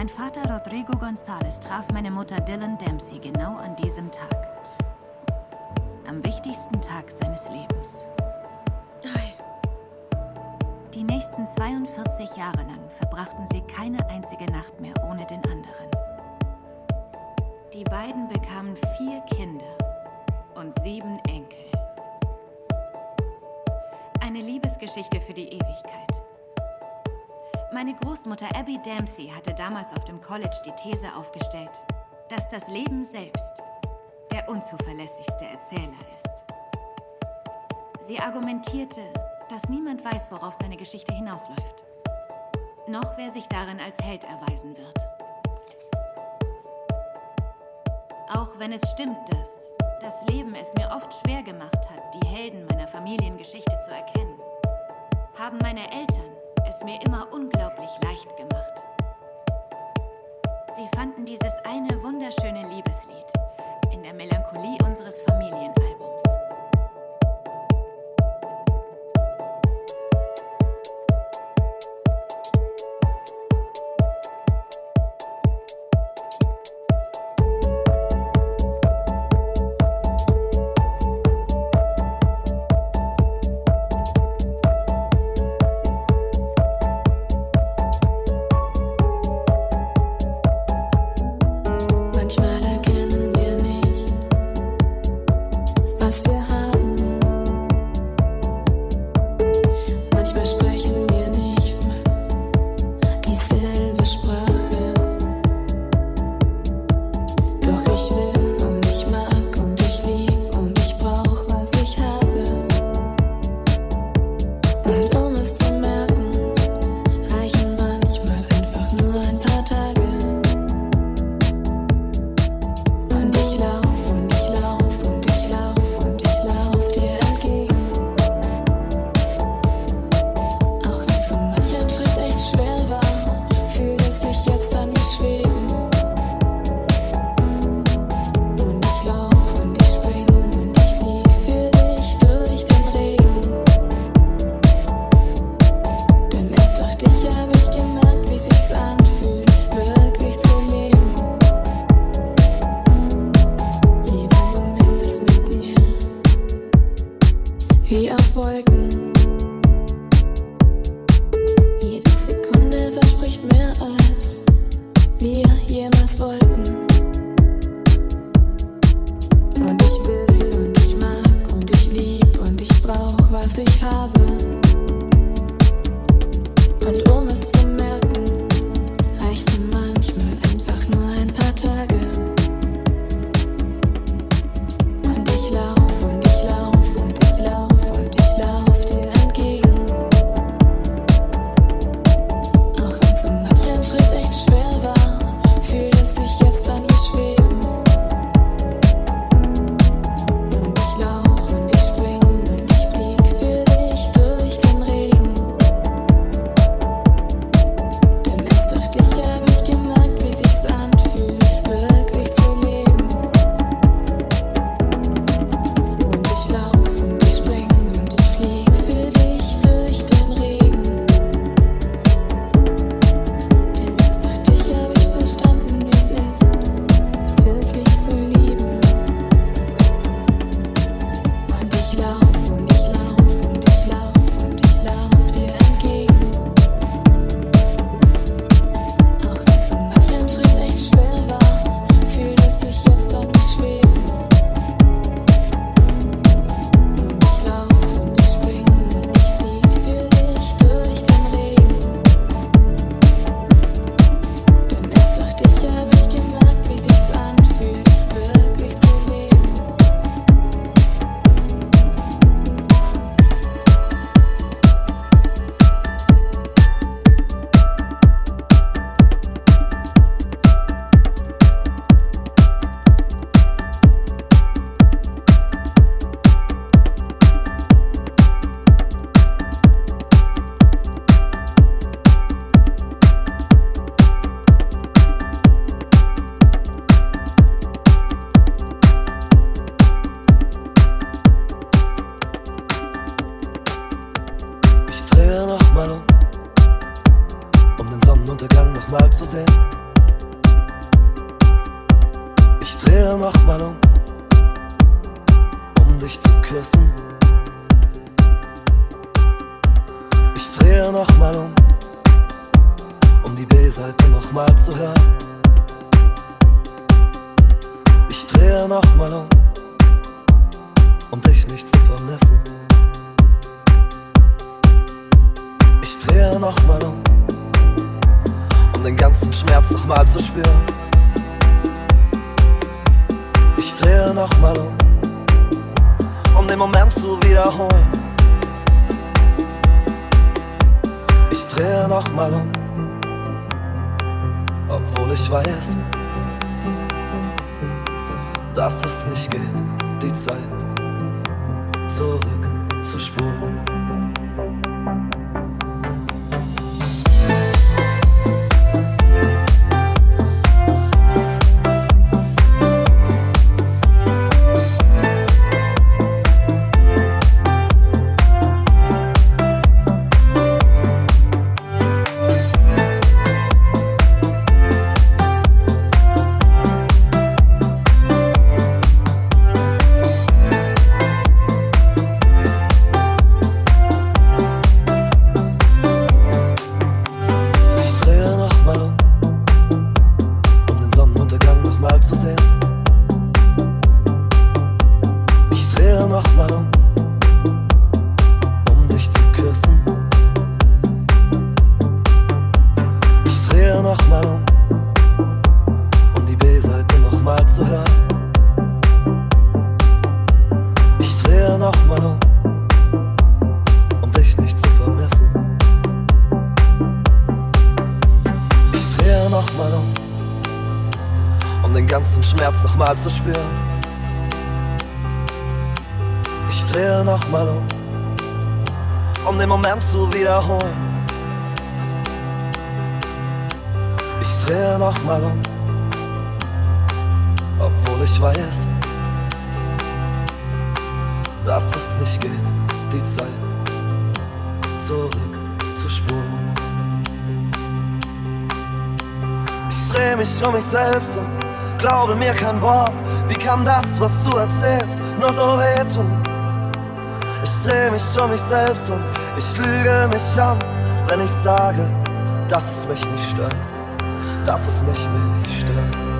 Mein Vater Rodrigo González traf meine Mutter Dylan Dempsey genau an diesem Tag. Am wichtigsten Tag seines Lebens. Hi. Die nächsten 42 Jahre lang verbrachten sie keine einzige Nacht mehr ohne den anderen. Die beiden bekamen vier Kinder und sieben Enkel. Eine Liebesgeschichte für die Ewigkeit. Meine Großmutter Abby Dempsey hatte damals auf dem College die These aufgestellt, dass das Leben selbst der unzuverlässigste Erzähler ist. Sie argumentierte, dass niemand weiß, worauf seine Geschichte hinausläuft, noch wer sich darin als Held erweisen wird. Auch wenn es stimmt, dass das Leben es mir oft schwer gemacht hat, die Helden meiner Familiengeschichte zu erkennen, haben meine Eltern es mir immer unglaublich leicht gemacht. Sie fanden dieses eine wunderschöne Liebeslied in der Melancholie unseres Familienalbums. mich selbst und ich lüge mich an, wenn ich sage, dass es mich nicht stört, dass es mich nicht stört.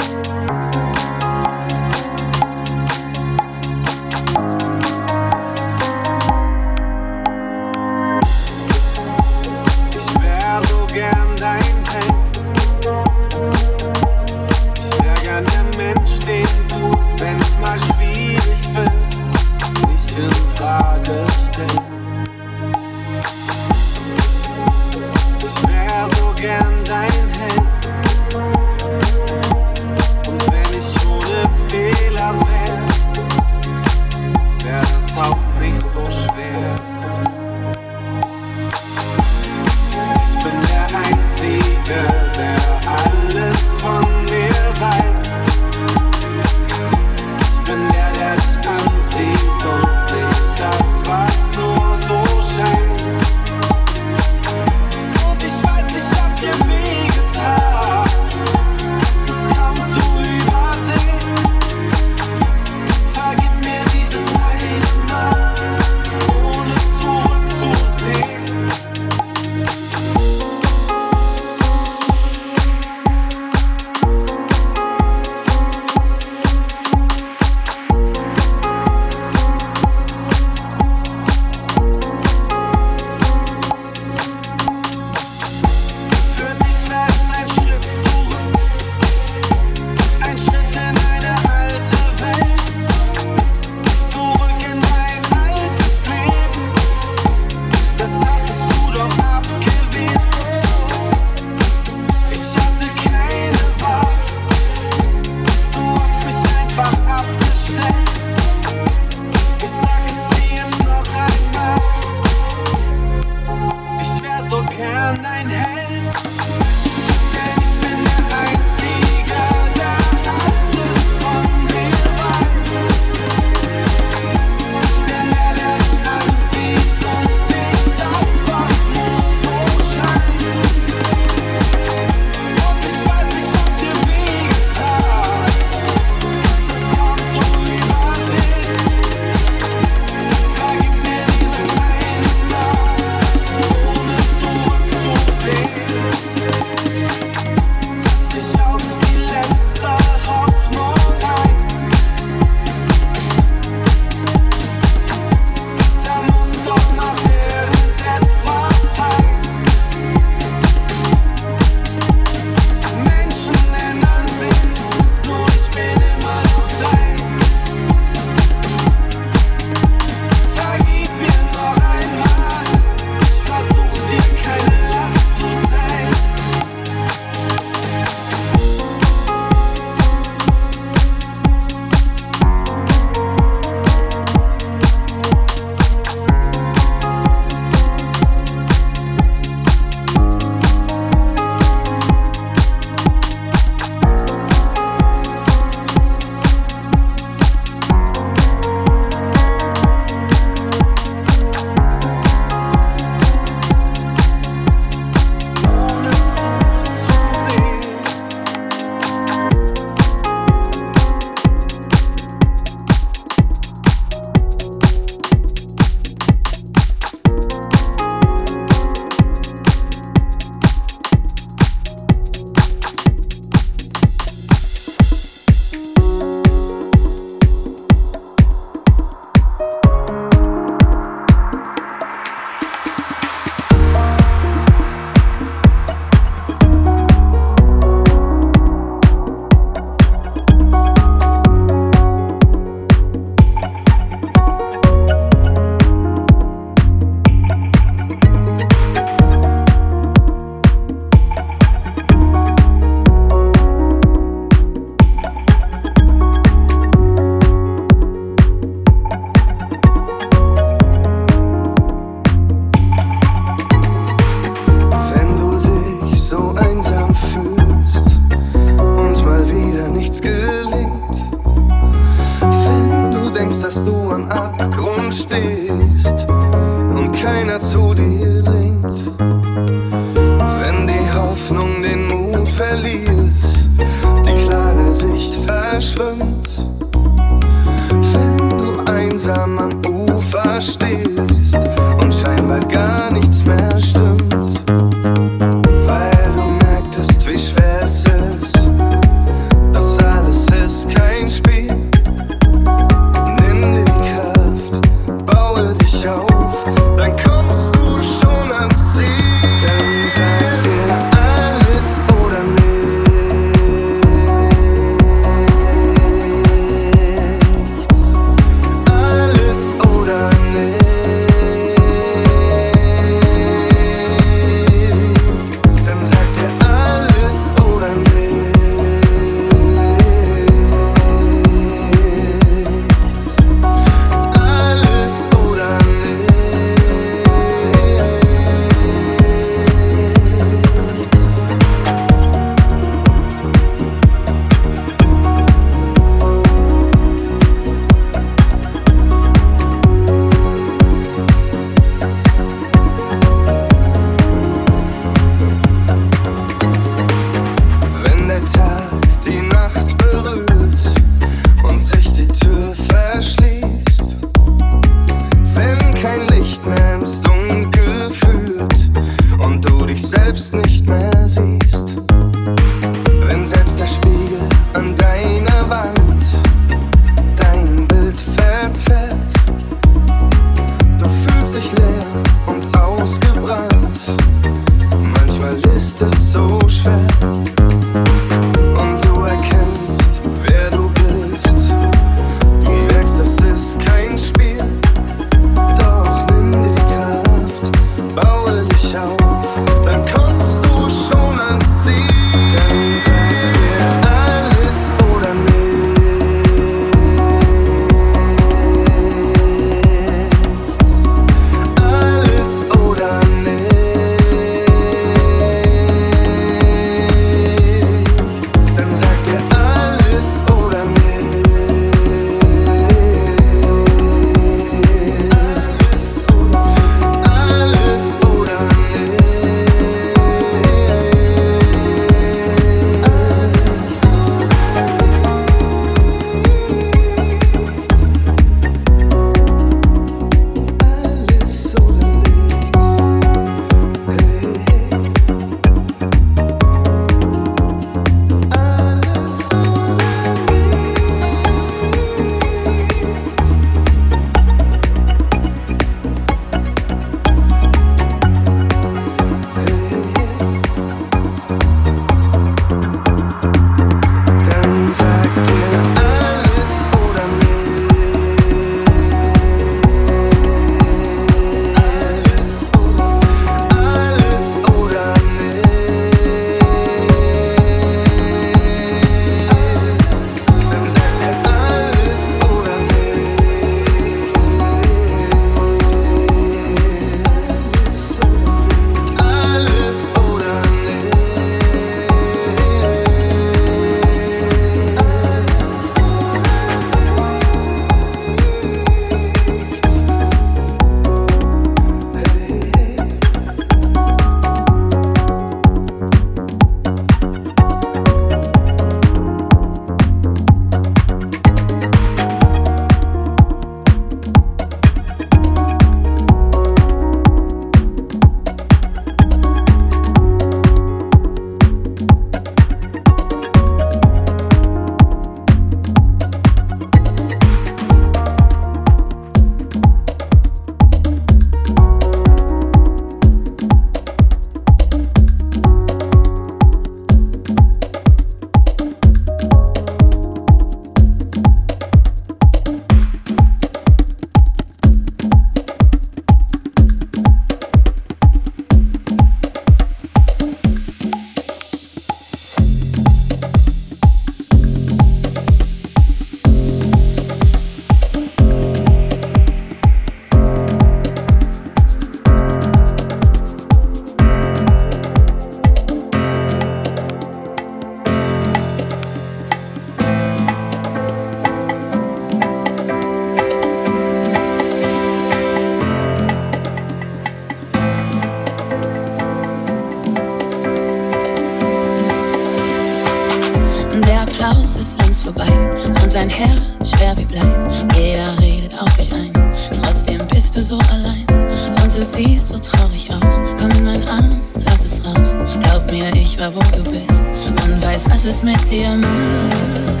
Ich war wo du bist und weiß, was es mit dir macht.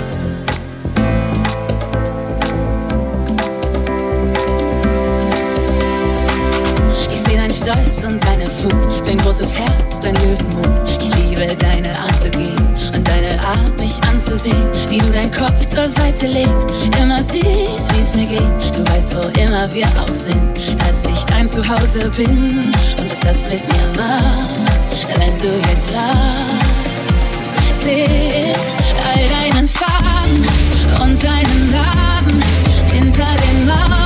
Stolz und deine Wut, dein großes Herz, dein Löwenmut. Ich liebe deine Art zu gehen und deine Art, mich anzusehen, wie du deinen Kopf zur Seite legst. Immer siehst, wie es mir geht. Du weißt, wo immer wir auch sind, dass ich dein Zuhause bin und was das mit mir macht, wenn du jetzt lachst. Seh ich all deinen Farben und deinen Namen hinter den Mauern.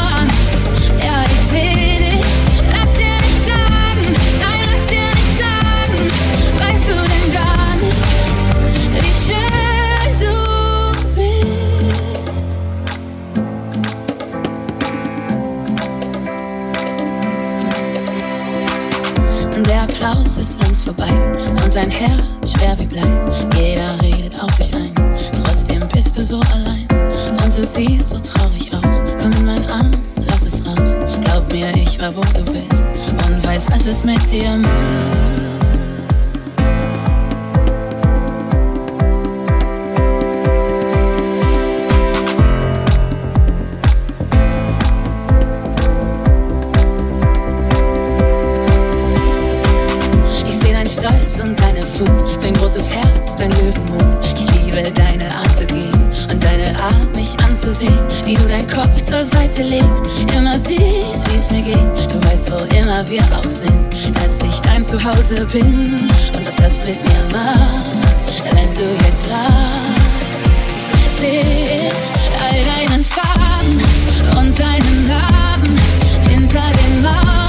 Vorbei und dein Herz schwer wie Blei. Jeder redet auf dich ein, trotzdem bist du so allein und du siehst so traurig aus. Komm in meinen Arm, lass es raus. Glaub mir, ich war wo du bist und weiß, was es mit dir macht. Seite legst, immer siehst, wie es mir geht. Du weißt, wo immer wir auch sind, dass ich dein Zuhause bin und was das mit mir macht, wenn du jetzt lachst. Seh ich all deinen Farben und deinen Namen hinter den Mauern.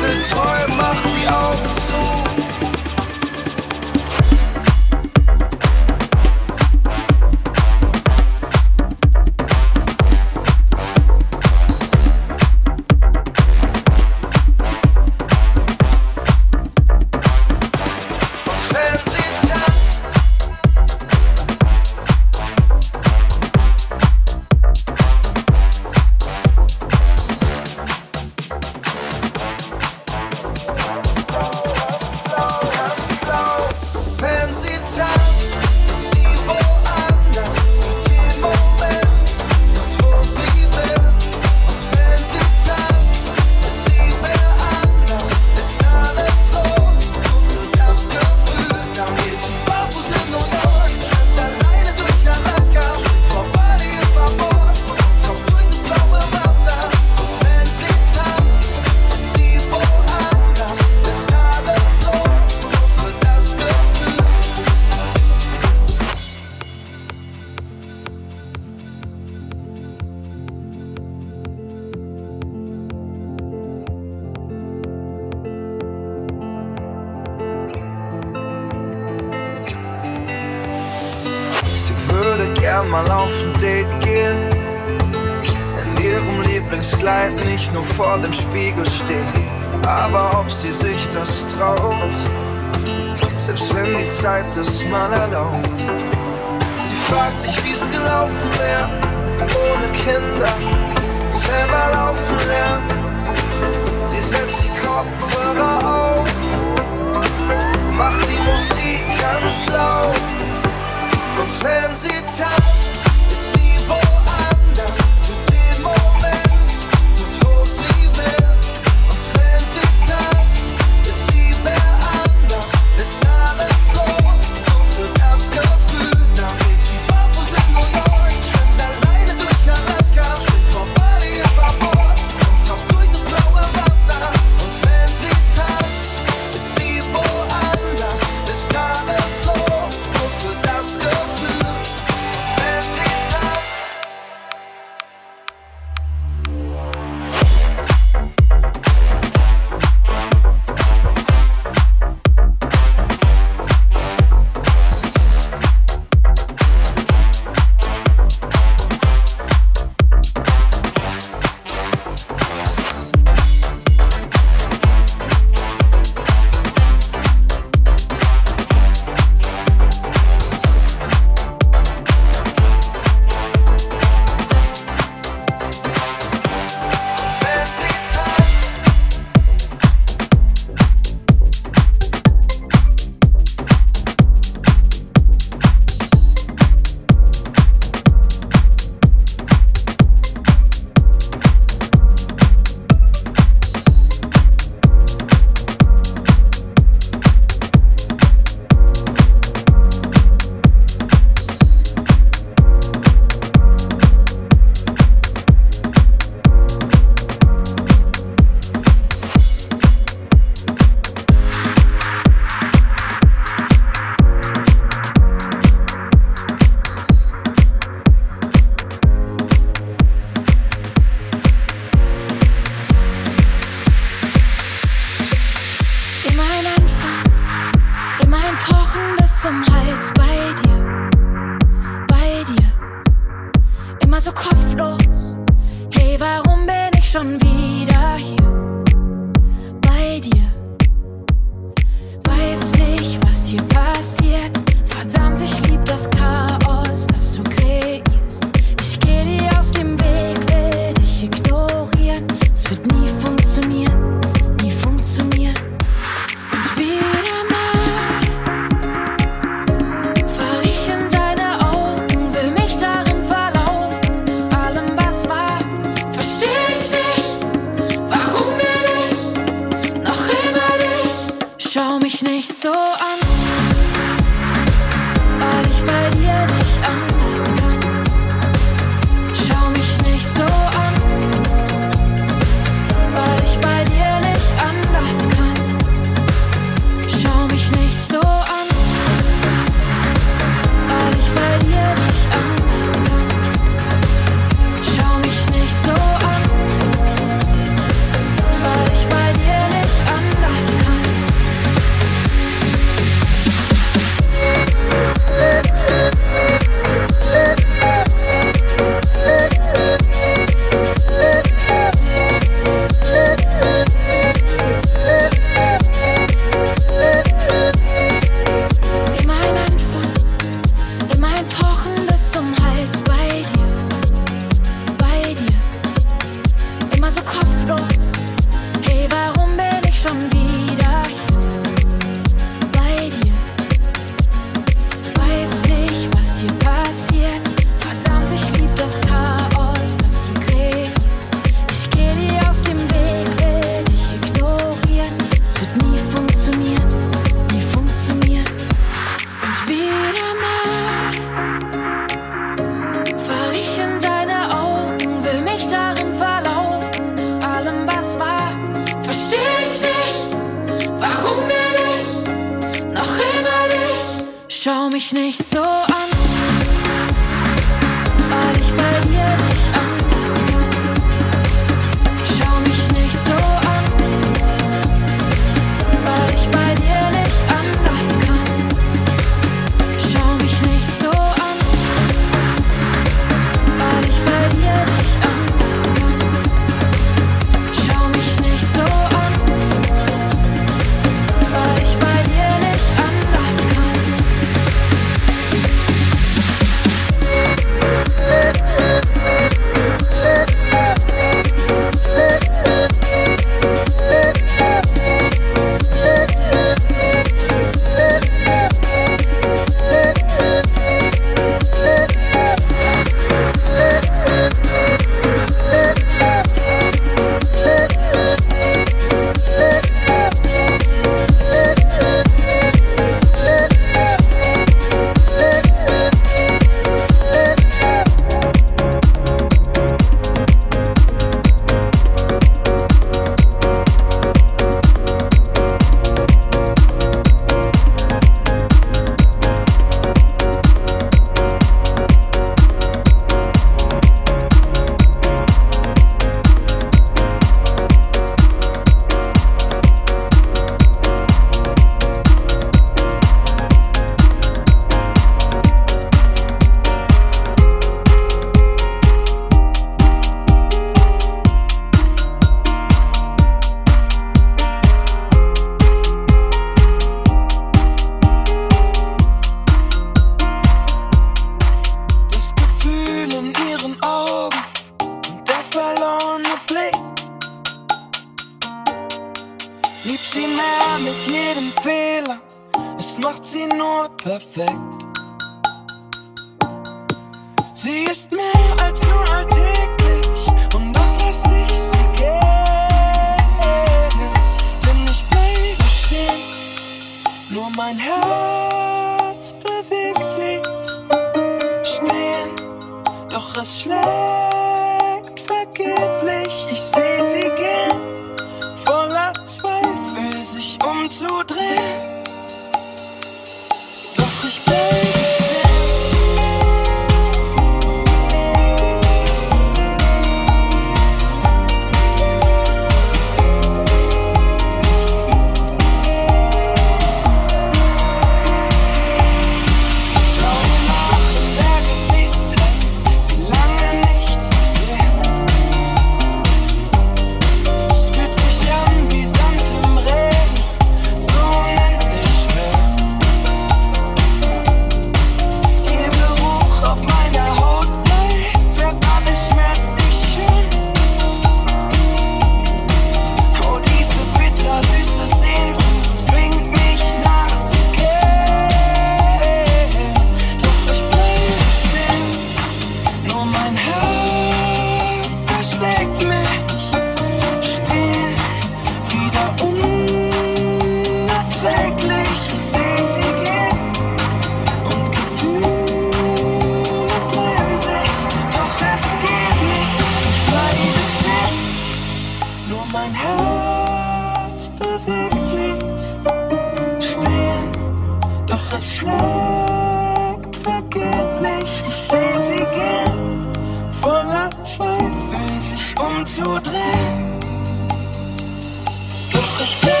Just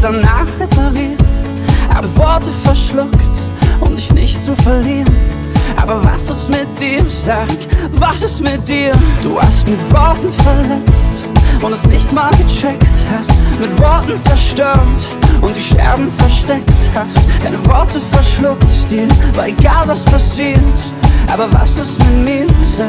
danach repariert, habe Worte verschluckt, um dich nicht zu verlieren. Aber was ist mit dir? Sag, was ist mit dir? Du hast mit Worten verletzt und es nicht mal gecheckt hast, mit Worten zerstört und die Scherben versteckt hast. Deine Worte verschluckt dir, war egal was passiert. Aber was ist mit mir? Sag,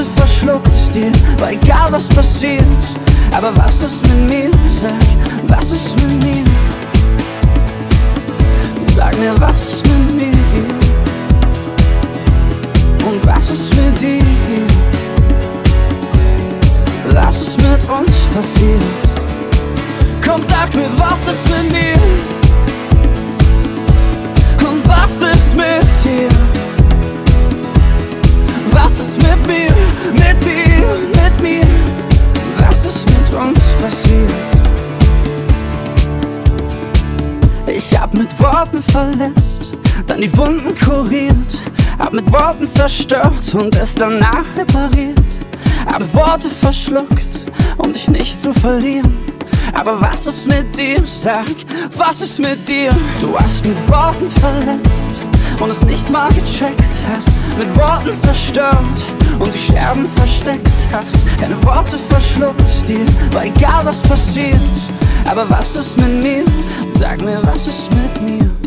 Worte verschluckt dir, weil egal was passiert, aber was ist mit zerstört und es danach repariert. Habe Worte verschluckt, um dich nicht zu verlieren. Aber was ist mit dir? Sag, was ist mit dir? Du hast mit Worten verletzt und es nicht mal gecheckt hast. Mit Worten zerstört und die Scherben versteckt hast. Deine Worte verschluckt dir, war egal was passiert. Aber was ist mit mir? Sag mir, was ist mit mir?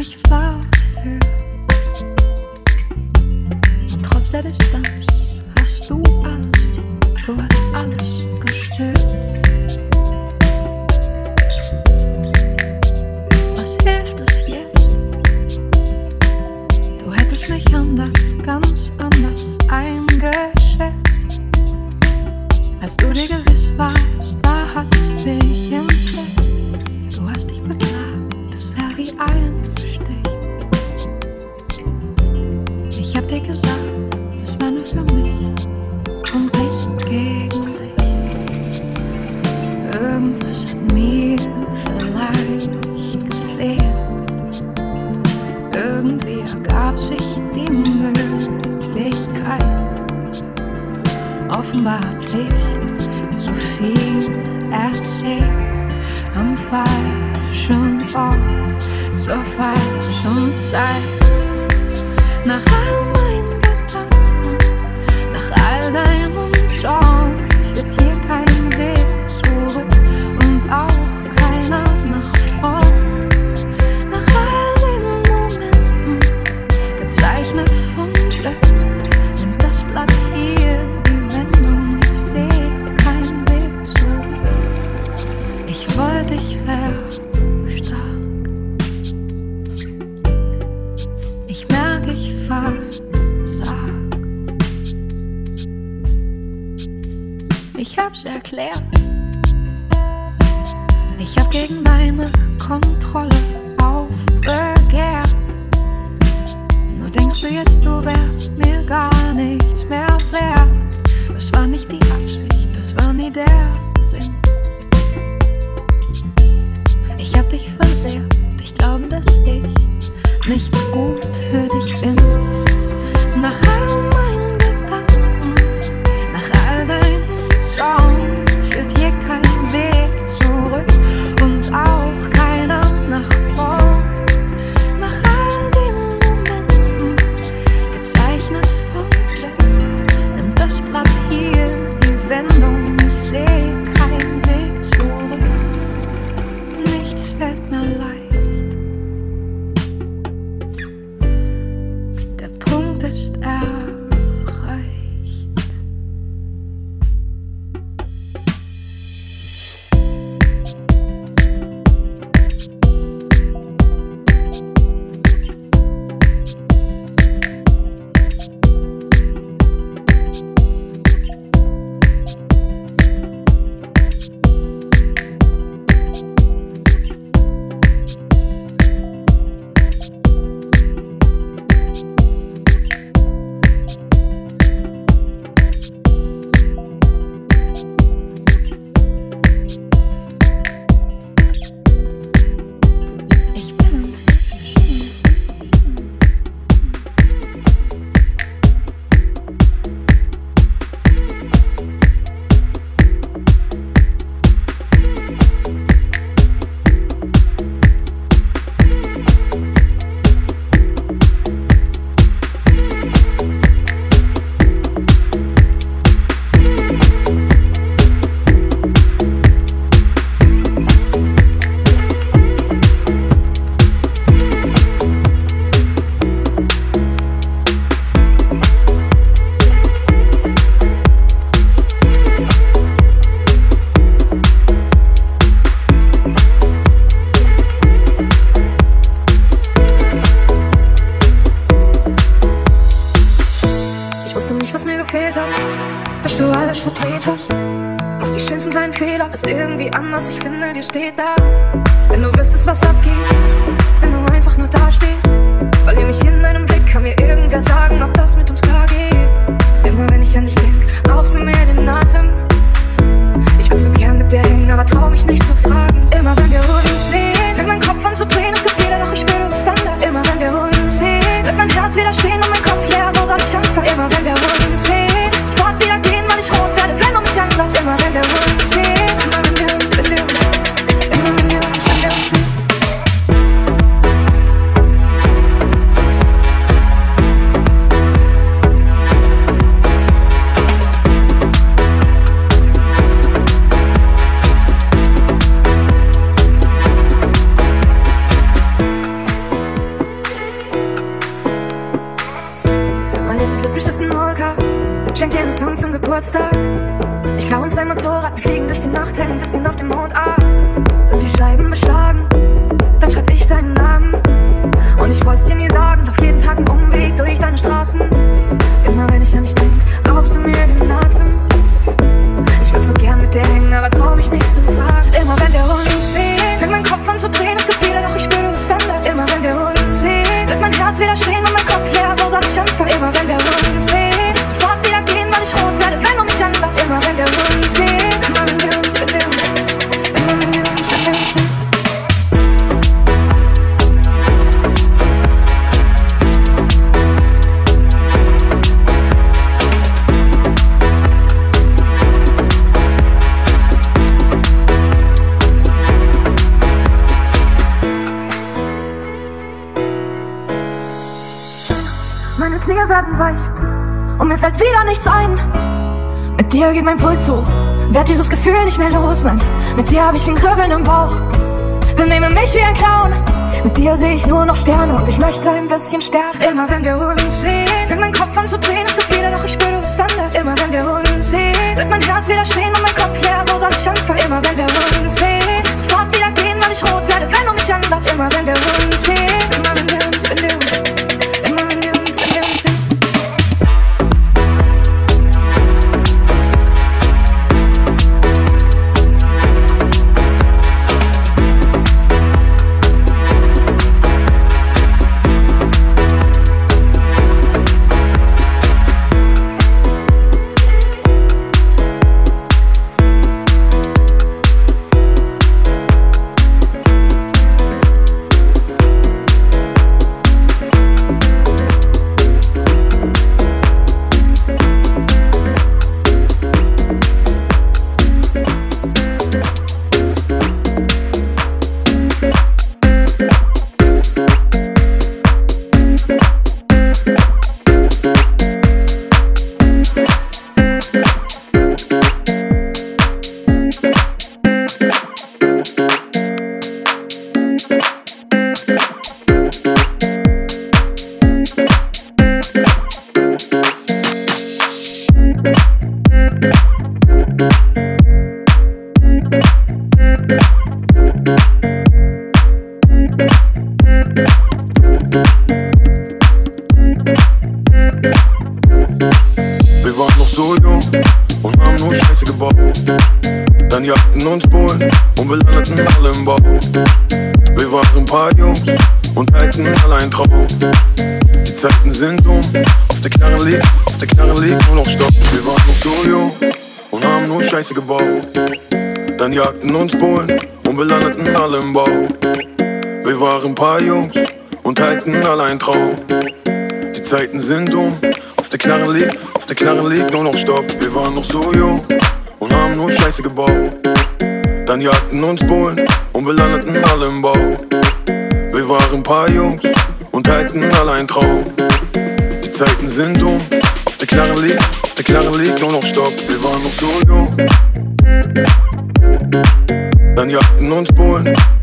mich verhört. Trotz der Distanz hast du Angst. Du hast entdeckten uns Polen und wir landeten alle im Bau. Wir waren paar Jungs und teilten allein Trau. Die Zeiten sind um, auf der Knarre liegt, auf der Knarre liegt nur noch Stopp. Wir waren noch so jung und haben nur Scheiße gebaut. Dann jagten uns Bullen und wir landeten alle im Bau. Wir waren paar Jungs und teilten allein Trau. Die Zeiten sind um, auf der Knarre liegt, auf der Knarre liegt nur noch Stopp. Wir waren noch so jung. Jagden, Jagden und Spulen.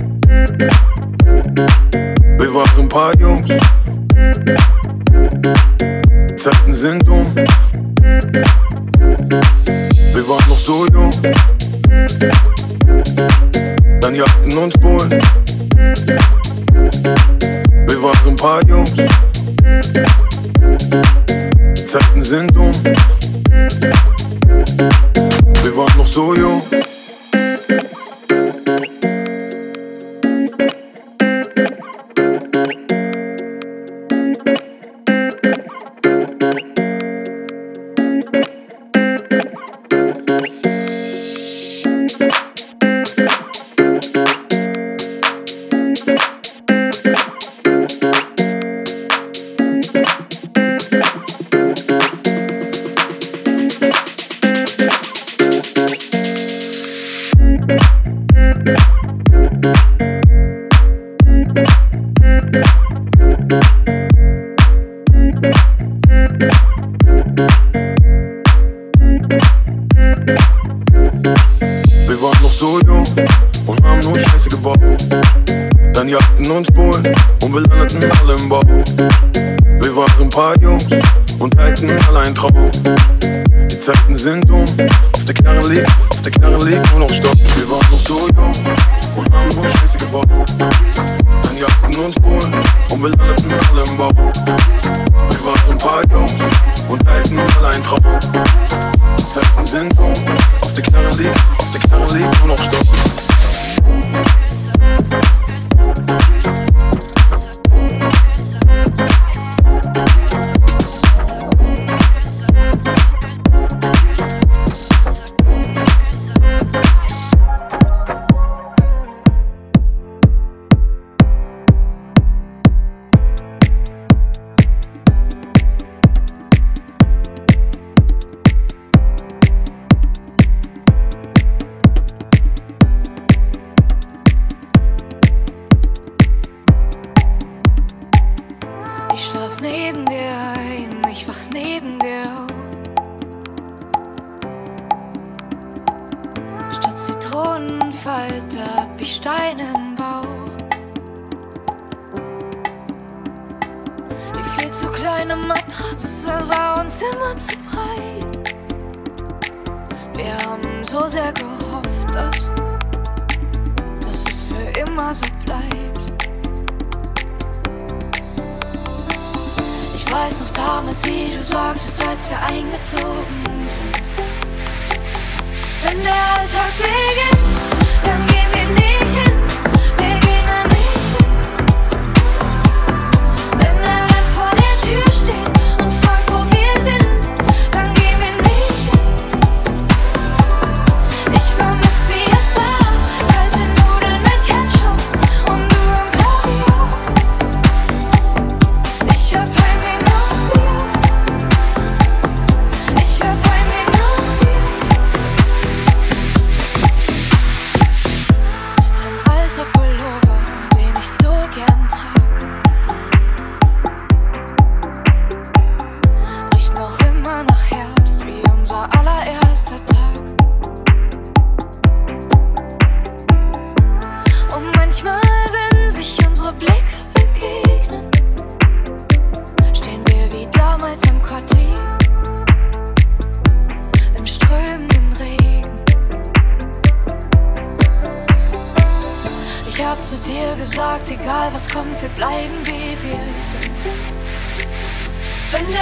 Die Zeiten sind um, auf der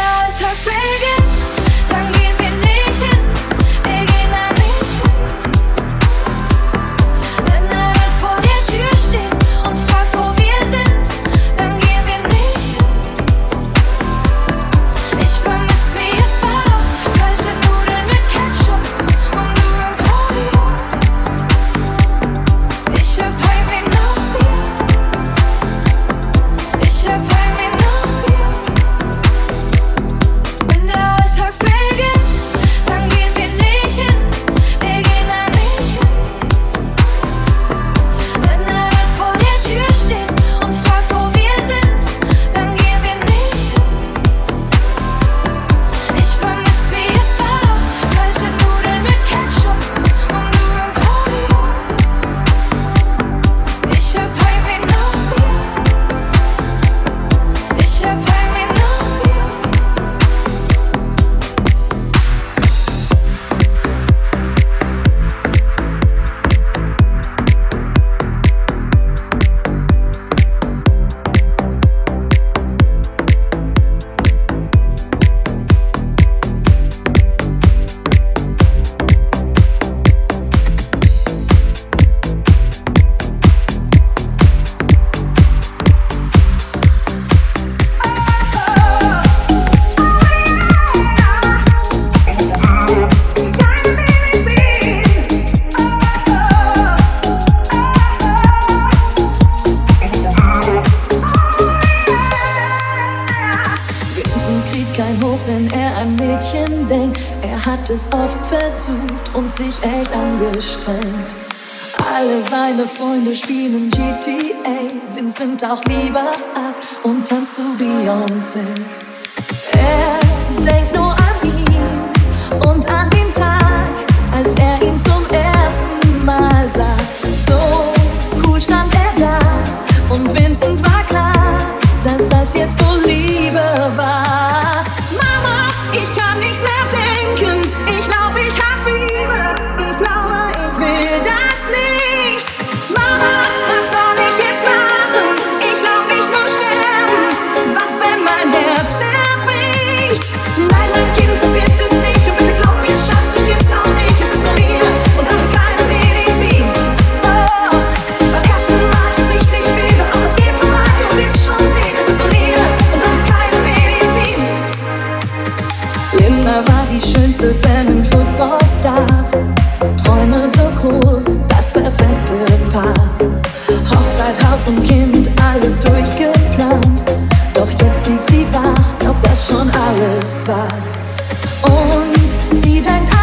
sind auch lieber ab und tanzt zu Beyoncé. Und sie denkt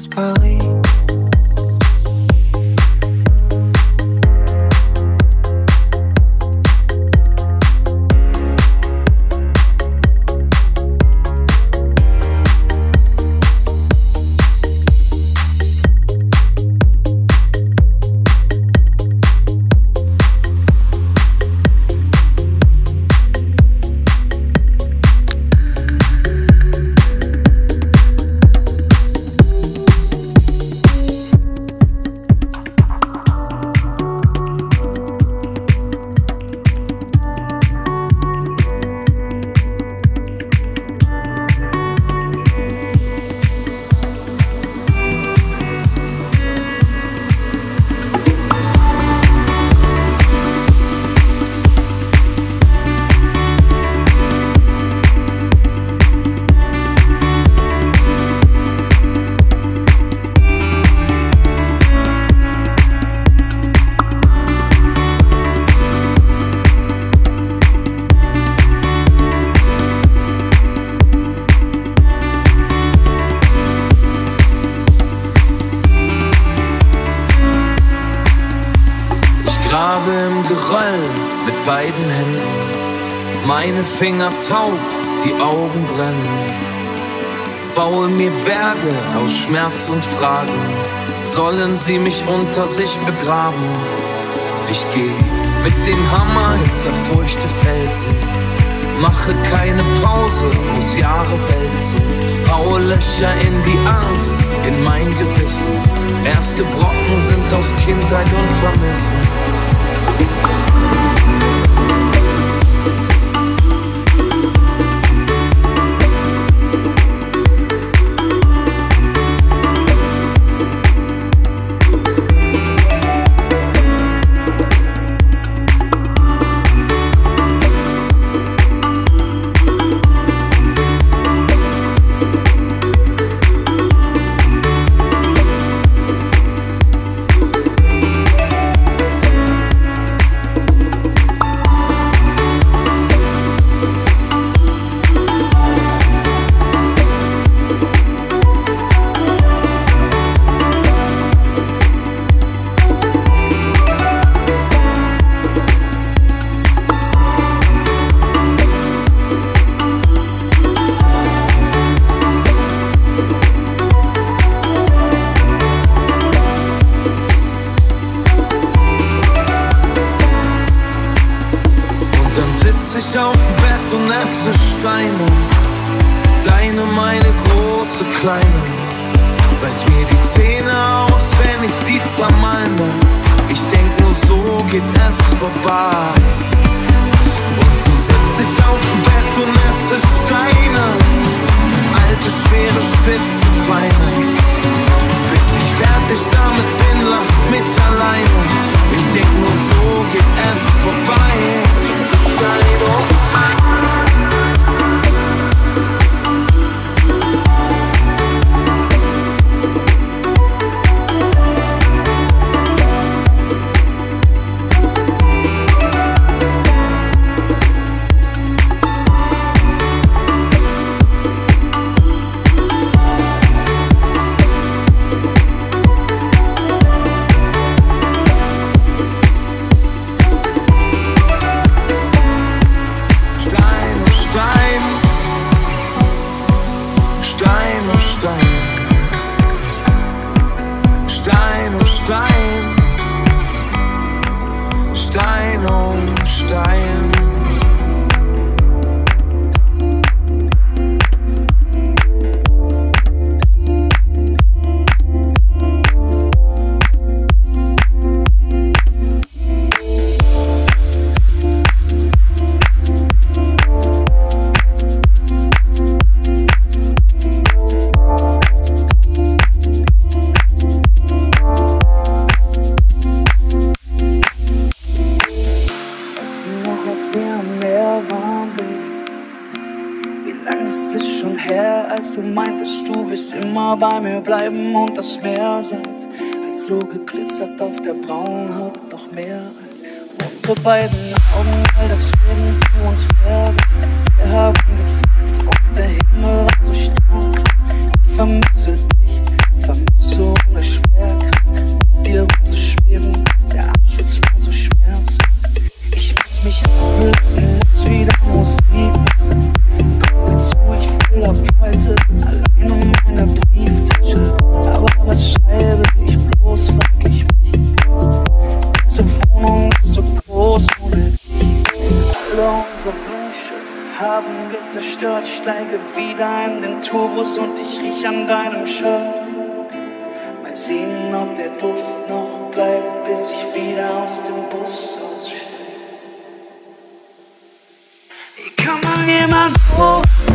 house probably Finger taub, die Augen brennen. Baue mir Berge aus Schmerz und Fragen, sollen sie mich unter sich begraben? Ich geh mit dem Hammer in zerfurchte Felsen, mache keine Pause, muss Jahre wälzen, haue Löcher in die Angst, in mein Gewissen. Erste Brocken sind aus Kindheit und Vermissen. nie ma słów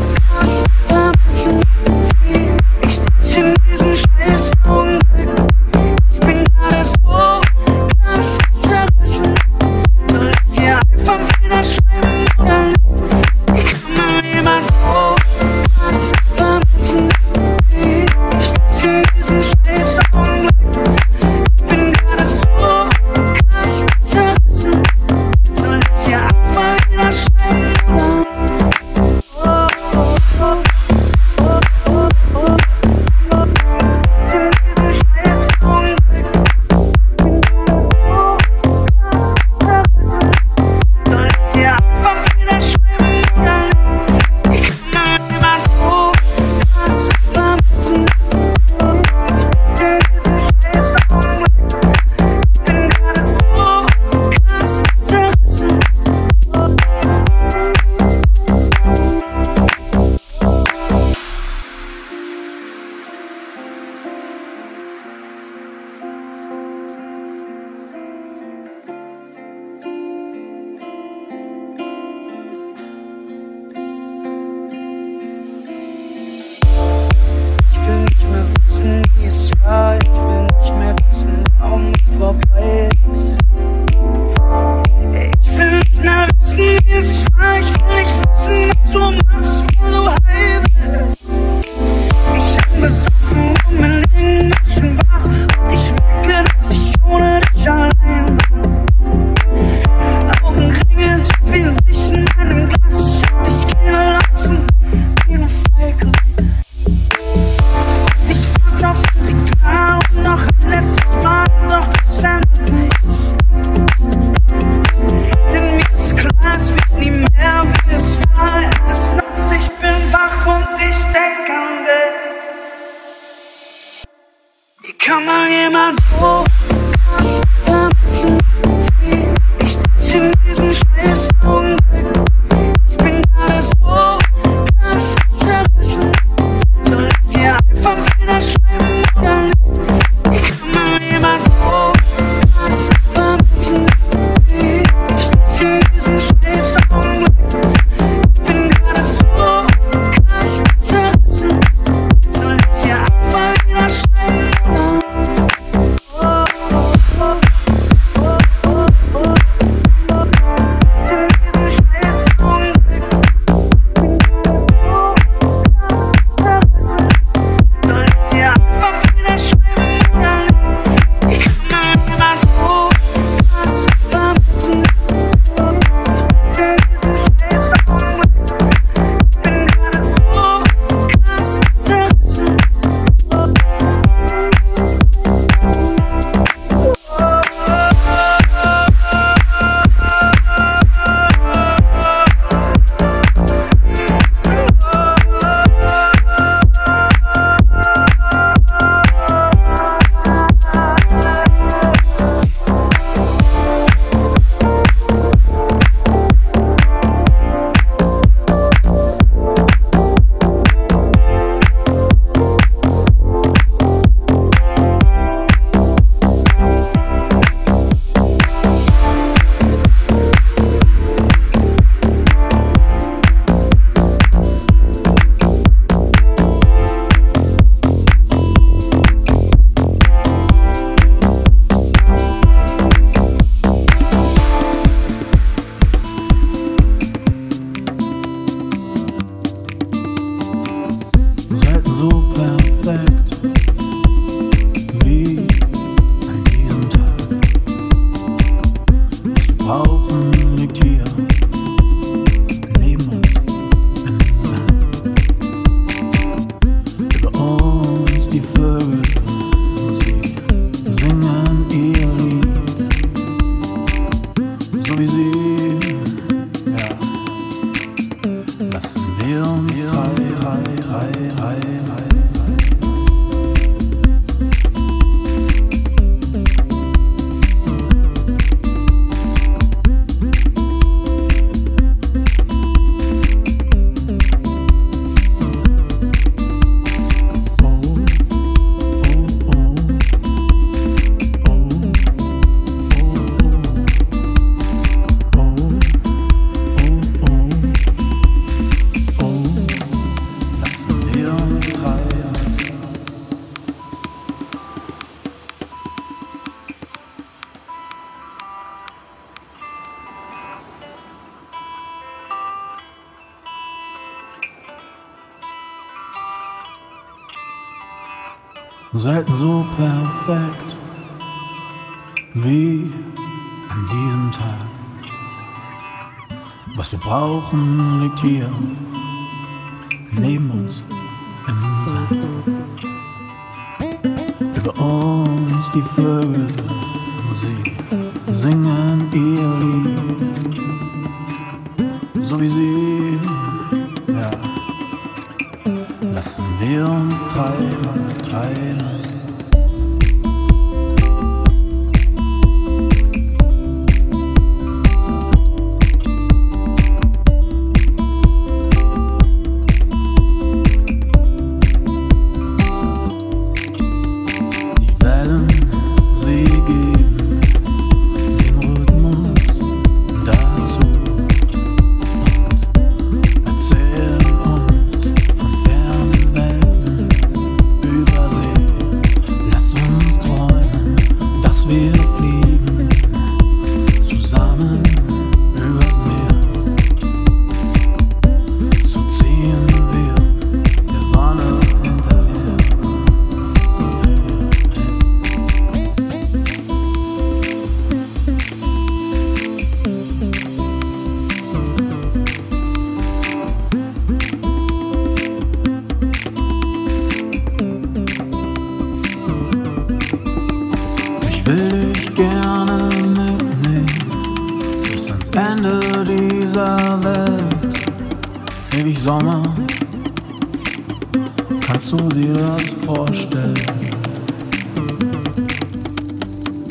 Kannst du dir das vorstellen?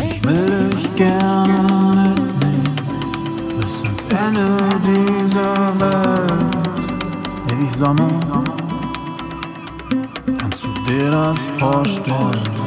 Ich will dich gerne mitnehmen bis ans Ende dieser Welt. Ewig Sommer. Kannst du dir das vorstellen?